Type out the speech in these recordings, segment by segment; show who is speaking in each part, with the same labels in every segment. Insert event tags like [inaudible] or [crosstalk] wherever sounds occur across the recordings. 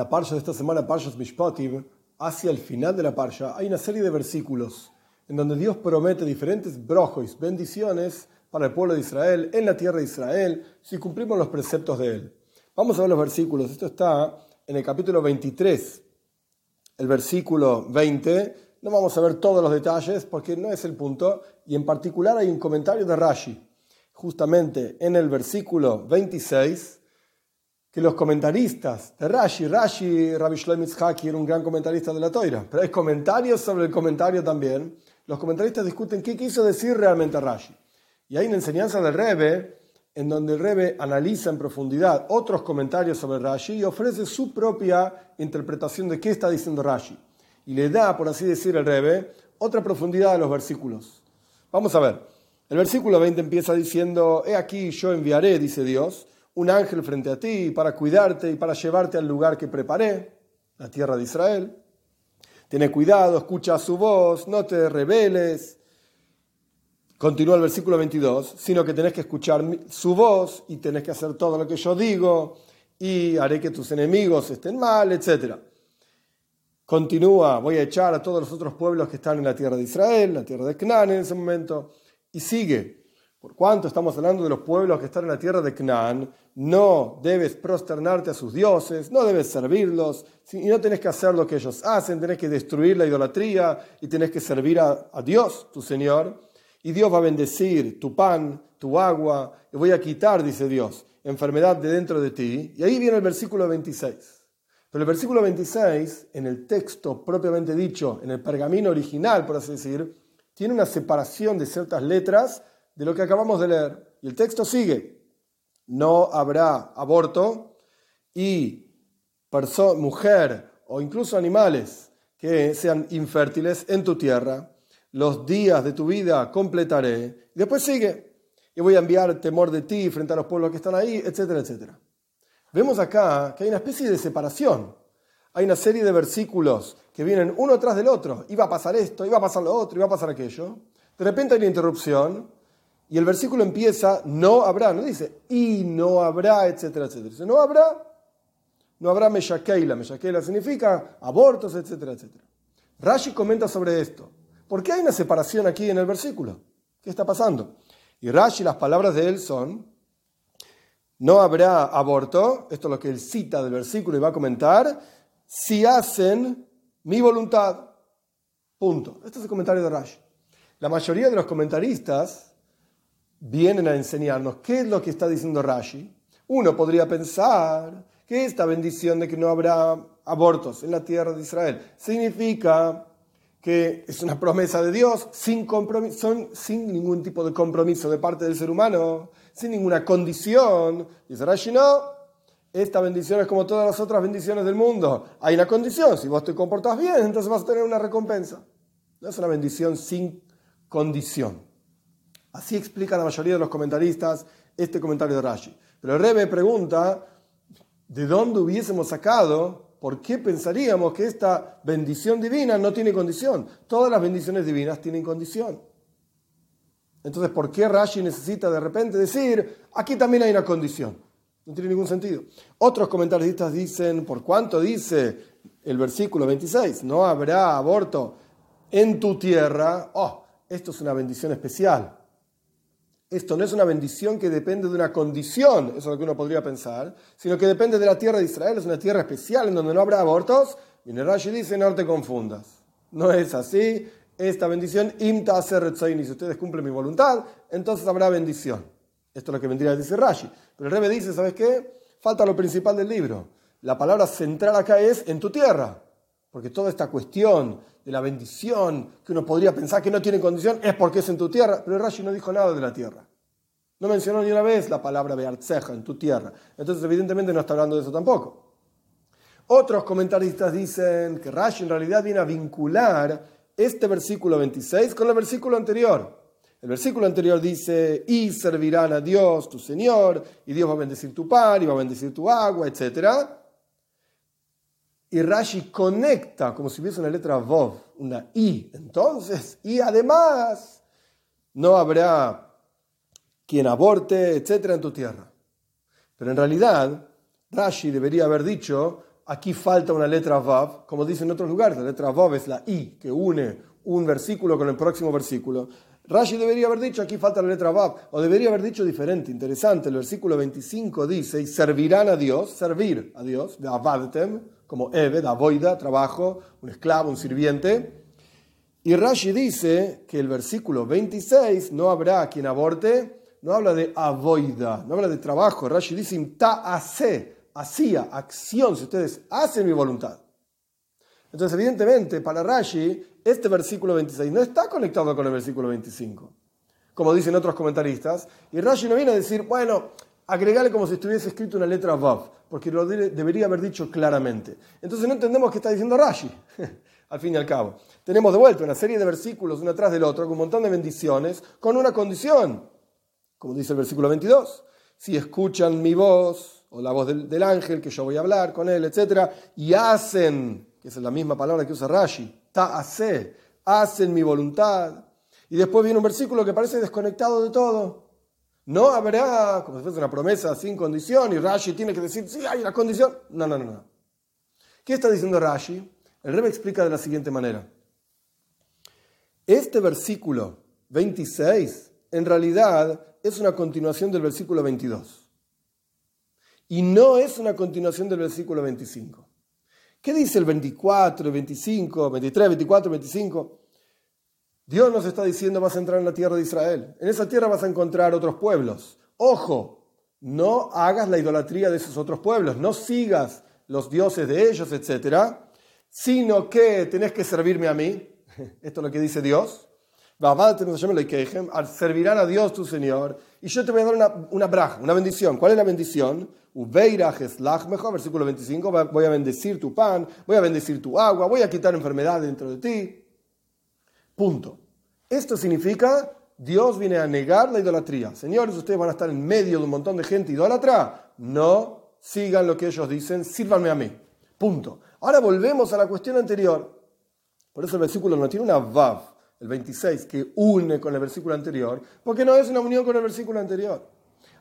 Speaker 1: la parsha de esta semana, Parshas Mishpatim, hacia el final de la parsha, hay una serie de versículos en donde Dios promete diferentes brojos, bendiciones para el pueblo de Israel, en la tierra de Israel, si cumplimos los preceptos de él. Vamos a ver los versículos. Esto está en el capítulo 23, el versículo 20. No vamos a ver todos los detalles porque no es el punto. Y en particular hay un comentario de Rashi, justamente en el versículo 26 que los comentaristas de Rashi, Rashi, Rabbi Shlomo Yitzhaki era un gran comentarista de la Toira, pero hay comentarios sobre el comentario también. Los comentaristas discuten qué quiso decir realmente Rashi. Y hay una enseñanza del Rebbe en donde el Rebbe analiza en profundidad otros comentarios sobre Rashi y ofrece su propia interpretación de qué está diciendo Rashi. Y le da, por así decir, el Rebbe otra profundidad a los versículos. Vamos a ver. El versículo 20 empieza diciendo, he aquí yo enviaré, dice Dios, un ángel frente a ti para cuidarte y para llevarte al lugar que preparé, la tierra de Israel. Tiene cuidado, escucha su voz, no te rebeles. Continúa el versículo 22, sino que tenés que escuchar su voz y tenés que hacer todo lo que yo digo y haré que tus enemigos estén mal, etc. Continúa, voy a echar a todos los otros pueblos que están en la tierra de Israel, la tierra de Canaán en ese momento, y sigue. Por cuanto estamos hablando de los pueblos que están en la tierra de Canaán, no debes prosternarte a sus dioses, no debes servirlos, y no tenés que hacer lo que ellos hacen, tenés que destruir la idolatría y tenés que servir a, a Dios, tu Señor. Y Dios va a bendecir tu pan, tu agua, y voy a quitar, dice Dios, enfermedad de dentro de ti. Y ahí viene el versículo 26. Pero el versículo 26, en el texto propiamente dicho, en el pergamino original, por así decir, tiene una separación de ciertas letras de lo que acabamos de leer. Y el texto sigue, no habrá aborto y mujer o incluso animales que sean infértiles en tu tierra. Los días de tu vida completaré. Y después sigue, y voy a enviar temor de ti frente a los pueblos que están ahí, etcétera, etcétera. Vemos acá que hay una especie de separación. Hay una serie de versículos que vienen uno tras del otro. Iba a pasar esto, iba a pasar lo otro, iba a pasar aquello. De repente hay una interrupción y el versículo empieza, no habrá, no dice, y no habrá, etcétera, etcétera. Dice, no habrá, no habrá meshakeila. Meshakeila significa abortos, etcétera, etcétera. Rashi comenta sobre esto. ¿Por qué hay una separación aquí en el versículo? ¿Qué está pasando? Y Rashi, las palabras de él son, no habrá aborto, esto es lo que él cita del versículo y va a comentar, si hacen mi voluntad. Punto. Este es el comentario de Rashi. La mayoría de los comentaristas vienen a enseñarnos qué es lo que está diciendo Rashi, uno podría pensar que esta bendición de que no habrá abortos en la tierra de Israel significa que es una promesa de Dios sin, compromiso, sin ningún tipo de compromiso de parte del ser humano, sin ninguna condición. Dice Rashi, no, esta bendición es como todas las otras bendiciones del mundo. Hay una condición, si vos te comportás bien, entonces vas a tener una recompensa. No es una bendición sin condición. Así explica la mayoría de los comentaristas este comentario de Rashi. Pero el pregunta, ¿de dónde hubiésemos sacado? ¿Por qué pensaríamos que esta bendición divina no tiene condición? Todas las bendiciones divinas tienen condición. Entonces, ¿por qué Rashi necesita de repente decir, aquí también hay una condición? No tiene ningún sentido. Otros comentaristas dicen, ¿por cuánto dice el versículo 26? No habrá aborto en tu tierra. Oh, esto es una bendición especial. Esto no es una bendición que depende de una condición, eso es lo que uno podría pensar, sino que depende de la tierra de Israel, es una tierra especial en donde no habrá abortos. Viene Rashi dice, no te confundas. No es así. Esta bendición, imta hacer si ustedes cumplen mi voluntad, entonces habrá bendición. Esto es lo que vendría a decir Rashi. Pero el Rebbe dice, ¿sabes qué? Falta lo principal del libro. La palabra central acá es en tu tierra. Porque toda esta cuestión de la bendición, que uno podría pensar que no tiene condición, es porque es en tu tierra. Pero Rashi no dijo nada de la tierra. No mencionó ni una vez la palabra Beartzeja, en tu tierra. Entonces, evidentemente, no está hablando de eso tampoco. Otros comentaristas dicen que Rashi en realidad viene a vincular este versículo 26 con el versículo anterior. El versículo anterior dice, y servirán a Dios, tu Señor, y Dios va a bendecir tu pan, y va a bendecir tu agua, etc. Y Rashi conecta como si hubiese una letra Vov, una I. Entonces, y además, no habrá quien aborte, etcétera, en tu tierra. Pero en realidad, Rashi debería haber dicho, aquí falta una letra Vav, como dicen en otros lugares, la letra Vav es la I que une un versículo con el próximo versículo. Rashi debería haber dicho, aquí falta la letra Vav, o debería haber dicho diferente, interesante, el versículo 25 dice, y servirán a Dios, servir a Dios, de avadtem, como Eve, avoida, trabajo, un esclavo, un sirviente. Y Rashi dice que el versículo 26, no habrá quien aborte, no habla de avoida, no habla de trabajo, Rashi dice, ta hace, hacía, acción, si ustedes hacen mi voluntad. Entonces, evidentemente, para Rashi, este versículo 26 no está conectado con el versículo 25, como dicen otros comentaristas. Y Rashi no viene a decir, bueno, agregale como si estuviese escrito una letra Vav, porque lo debería haber dicho claramente. Entonces no entendemos qué está diciendo Rashi, [laughs] al fin y al cabo. Tenemos de vuelta una serie de versículos uno tras del otro, con un montón de bendiciones, con una condición, como dice el versículo 22. Si escuchan mi voz, o la voz del, del ángel que yo voy a hablar con él, etc., y hacen que es la misma palabra que usa Rashi, ta'ase, hacen mi voluntad. Y después viene un versículo que parece desconectado de todo. No habrá, como si fuese una promesa sin condición, y Rashi tiene que decir, sí, hay una condición. No, no, no, no. ¿Qué está diciendo Rashi? El Rebbe explica de la siguiente manera. Este versículo 26, en realidad, es una continuación del versículo 22. Y no es una continuación del versículo 25. ¿Qué dice el 24, 25, 23, 24, 25? Dios nos está diciendo vas a entrar en la tierra de Israel. En esa tierra vas a encontrar otros pueblos. Ojo, no hagas la idolatría de esos otros pueblos, no sigas los dioses de ellos, etc. Sino que tenés que servirme a mí. [laughs] Esto es lo que dice Dios. Servirán a Dios tu Señor. Y yo te voy a dar una, una braja, una bendición. ¿Cuál es la bendición? mejor, versículo 25, voy a bendecir tu pan, voy a bendecir tu agua, voy a quitar enfermedad dentro de ti. Punto. Esto significa, Dios viene a negar la idolatría. Señores, ustedes van a estar en medio de un montón de gente idólatra. No sigan lo que ellos dicen, sírvanme a mí. Punto. Ahora volvemos a la cuestión anterior. Por eso el versículo no tiene una vav, el 26, que une con el versículo anterior, porque no es una unión con el versículo anterior.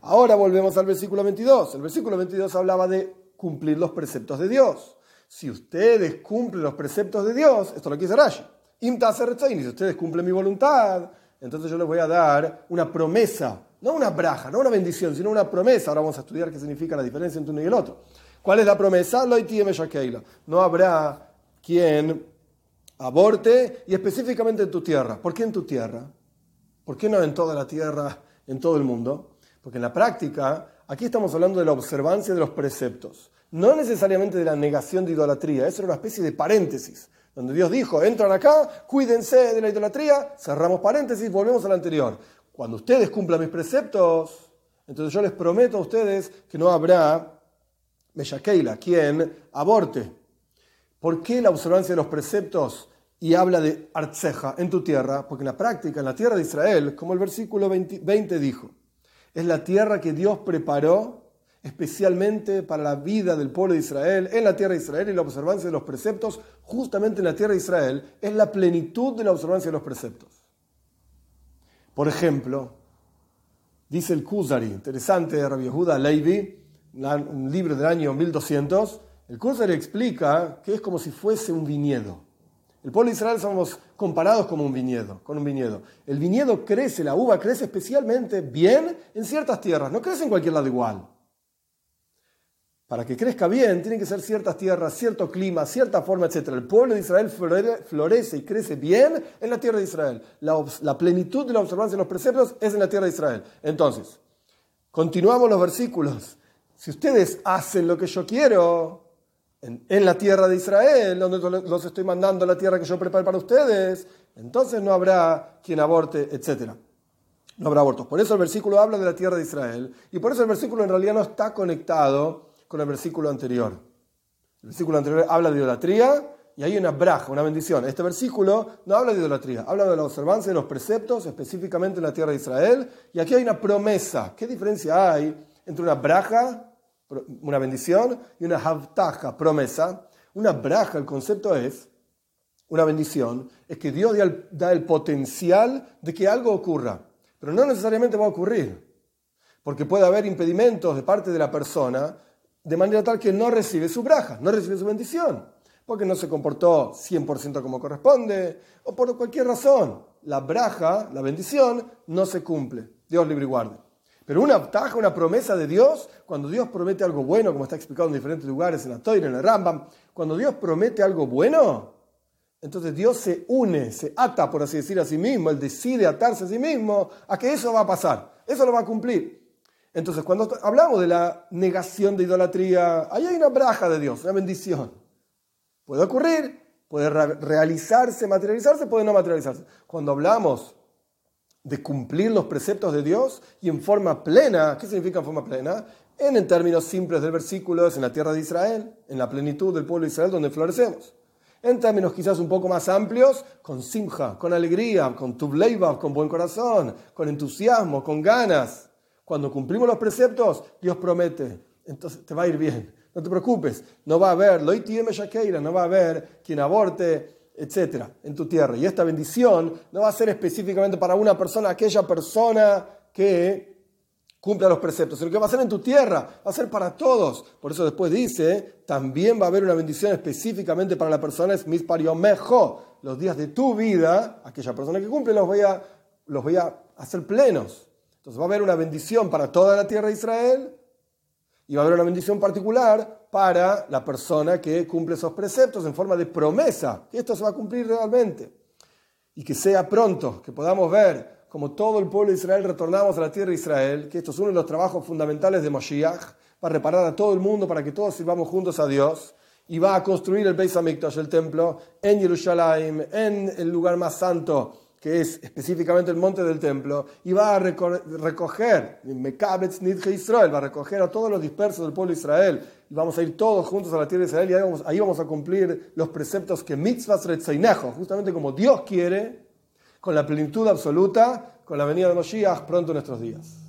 Speaker 1: Ahora volvemos al versículo 22. El versículo 22 hablaba de cumplir los preceptos de Dios. Si ustedes cumplen los preceptos de Dios, esto lo que dice Rashi, si ustedes cumplen mi voluntad, entonces yo les voy a dar una promesa, no una braja, no una bendición, sino una promesa. Ahora vamos a estudiar qué significa la diferencia entre uno y el otro. ¿Cuál es la promesa? No habrá quien aborte y específicamente en tu tierra. ¿Por qué en tu tierra? ¿Por qué no en toda la tierra, en todo el mundo? Porque en la práctica, aquí estamos hablando de la observancia de los preceptos, no necesariamente de la negación de idolatría, eso era una especie de paréntesis, donde Dios dijo, entran acá, cuídense de la idolatría, cerramos paréntesis, volvemos al anterior. Cuando ustedes cumplan mis preceptos, entonces yo les prometo a ustedes que no habrá Meshakeila, quien aborte. ¿Por qué la observancia de los preceptos y habla de Artseja en tu tierra? Porque en la práctica, en la tierra de Israel, como el versículo 20 dijo, es la tierra que Dios preparó especialmente para la vida del pueblo de Israel, en la tierra de Israel y la observancia de los preceptos, justamente en la tierra de Israel, es la plenitud de la observancia de los preceptos. Por ejemplo, dice el Kuzari, interesante de Rabbi Yehuda Levi, un libro del año 1200, el Kuzari explica que es como si fuese un viñedo. El pueblo de Israel somos comparados como un viñedo, con un viñedo. El viñedo crece, la uva crece especialmente bien en ciertas tierras, no crece en cualquier lado igual. Para que crezca bien, tienen que ser ciertas tierras, cierto clima, cierta forma, etc. El pueblo de Israel florece y crece bien en la tierra de Israel. La, plenitud de la observancia de los preceptos es en la tierra de Israel. Entonces, continuamos los versículos. Si ustedes hacen lo que yo quiero, en, la tierra de Israel, donde los estoy mandando a la tierra que yo preparo para ustedes, entonces no habrá quien aborte, etc. No habrá abortos. Por eso el versículo habla de la tierra de Israel y por eso el versículo en realidad no está conectado con el versículo anterior. El versículo anterior habla de idolatría y hay una braja, una bendición. Este versículo no habla de idolatría, habla de la observancia de los preceptos, específicamente en la tierra de Israel. Y aquí hay una promesa. ¿Qué diferencia hay entre una braja una bendición y una havtaja, promesa. Una braja, el concepto es, una bendición, es que Dios da el, potencial de que algo ocurra, pero no necesariamente va a ocurrir, porque puede haber impedimentos de parte de la persona de manera tal que no recibe su braja, no recibe su bendición, porque no se comportó 100% como corresponde, o por cualquier razón, la braja, la bendición, no se cumple. Dios libre y guarde. Pero una taja, una promesa de Dios, cuando Dios promete algo bueno, como está explicado en diferentes lugares, en la Toira, en el Rambam, cuando Dios promete algo bueno, entonces Dios se une, se ata, por así decir, a sí mismo, Él decide atarse a sí mismo a que eso va a pasar, eso lo va a cumplir. Entonces, cuando hablamos de la negación de idolatría, ahí hay una braja de Dios, una bendición. Puede ocurrir, puede realizarse, materializarse, puede no materializarse. Cuando hablamos de cumplir los preceptos de Dios y en forma plena, ¿qué significa en forma plena? En, términos simples del versículo, es en la tierra de Israel, en la plenitud del pueblo de Israel donde florecemos. En términos quizás un poco más amplios, con simja, con alegría, con tubleiva, con buen corazón, con entusiasmo, con ganas. Cuando cumplimos los preceptos, Dios promete, entonces te va a ir bien. No te preocupes, no va a haber, no va a haber quien aborte, etcétera, en tu tierra. Y esta bendición no va a ser específicamente para una persona, aquella persona que cumpla los preceptos. Lo que va a ser en tu tierra va a ser para todos. Por eso después dice, también va a haber una bendición específicamente para la persona, es mis. Los días de tu vida, aquella persona que cumple, los voy, a, los voy a hacer plenos. Entonces va a haber una bendición para toda la tierra de Israel y va a haber una bendición particular para la persona que cumple esos preceptos en forma de promesa, que esto se va a cumplir realmente. Y que sea pronto, que podamos ver como todo el pueblo de Israel retornamos a la tierra de Israel, que esto es uno de los trabajos fundamentales de Moshiach, va a reparar a todo el mundo para que todos sirvamos juntos a Dios, y va a construir el Beis Hamikdash, el templo, en Jerusalén, en el lugar más santo, que es específicamente el monte del templo, y va a recoger, Israel, va a recoger a todos los dispersos del pueblo de Israel, y vamos a ir todos juntos a la tierra de Israel, y ahí vamos, ahí vamos a cumplir los preceptos que mitzvahs retzeinejo, justamente como Dios quiere, con la plenitud absoluta, con la venida de Moshiach pronto en nuestros días.